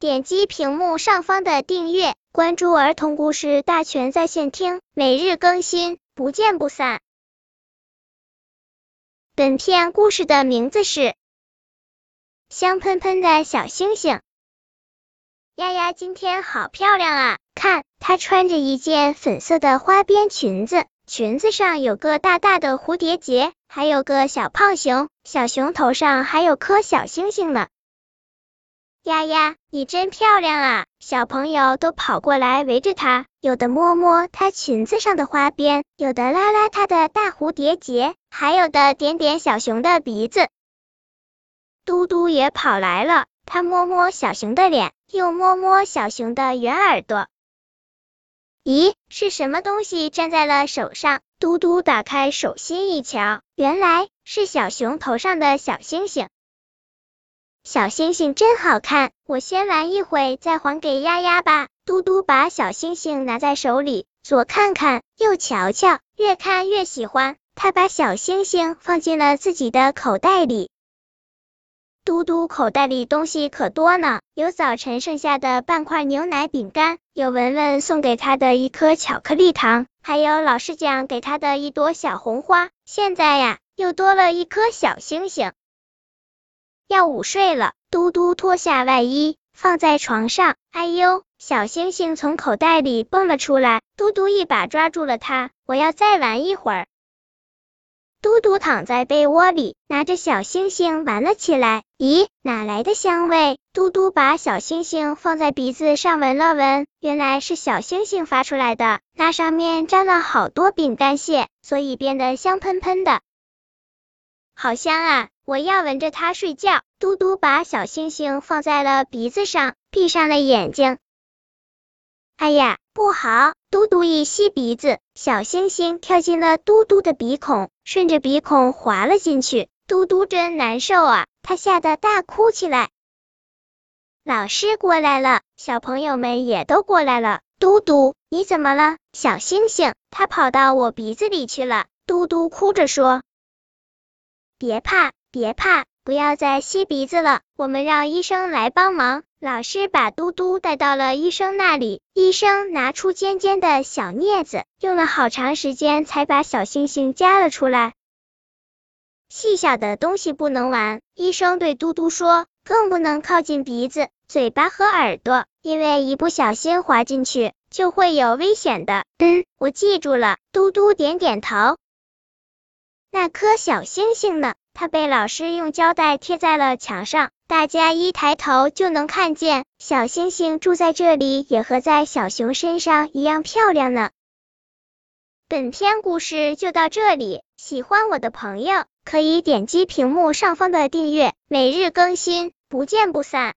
点击屏幕上方的订阅，关注儿童故事大全在线听，每日更新，不见不散。本片故事的名字是《香喷喷的小星星》。丫丫今天好漂亮啊！看，她穿着一件粉色的花边裙子，裙子上有个大大的蝴蝶结，还有个小胖熊，小熊头上还有颗小星星呢。丫丫，你真漂亮啊！小朋友都跑过来围着她，有的摸摸她裙子上的花边，有的拉拉她的大蝴蝶结，还有的点点小熊的鼻子。嘟嘟也跑来了，他摸摸小熊的脸，又摸摸小熊的圆耳朵。咦，是什么东西粘在了手上？嘟嘟打开手心一瞧，原来是小熊头上的小星星。小星星真好看，我先玩一会，再还给丫丫吧。嘟嘟把小星星拿在手里，左看看，右瞧瞧，越看越喜欢。他把小星星放进了自己的口袋里。嘟嘟口袋里东西可多呢，有早晨剩下的半块牛奶饼干，有文文送给他的一颗巧克力糖，还有老师讲给他的一朵小红花。现在呀，又多了一颗小星星。要午睡了，嘟嘟脱下外衣放在床上。哎呦，小星星从口袋里蹦了出来，嘟嘟一把抓住了它。我要再玩一会儿。嘟嘟躺在被窝里，拿着小星星玩了起来。咦，哪来的香味？嘟嘟把小星星放在鼻子上闻了闻，原来是小星星发出来的。那上面沾了好多饼干屑，所以变得香喷喷的。好香啊！我要闻着它睡觉。嘟嘟把小星星放在了鼻子上，闭上了眼睛。哎呀，不好！嘟嘟一吸鼻子，小星星跳进了嘟嘟的鼻孔，顺着鼻孔滑了进去。嘟嘟真难受啊！他吓得大哭起来。老师过来了，小朋友们也都过来了。嘟嘟，你怎么了？小星星，它跑到我鼻子里去了。嘟嘟哭着说。别怕，别怕，不要再吸鼻子了。我们让医生来帮忙。老师把嘟嘟带到了医生那里，医生拿出尖尖的小镊子，用了好长时间才把小星星夹了出来。细小的东西不能玩，医生对嘟嘟说，更不能靠近鼻子、嘴巴和耳朵，因为一不小心滑进去就会有危险的。嗯，我记住了。嘟嘟点点头。那颗小星星呢？它被老师用胶带贴在了墙上，大家一抬头就能看见。小星星住在这里，也和在小熊身上一样漂亮呢。本篇故事就到这里，喜欢我的朋友可以点击屏幕上方的订阅，每日更新，不见不散。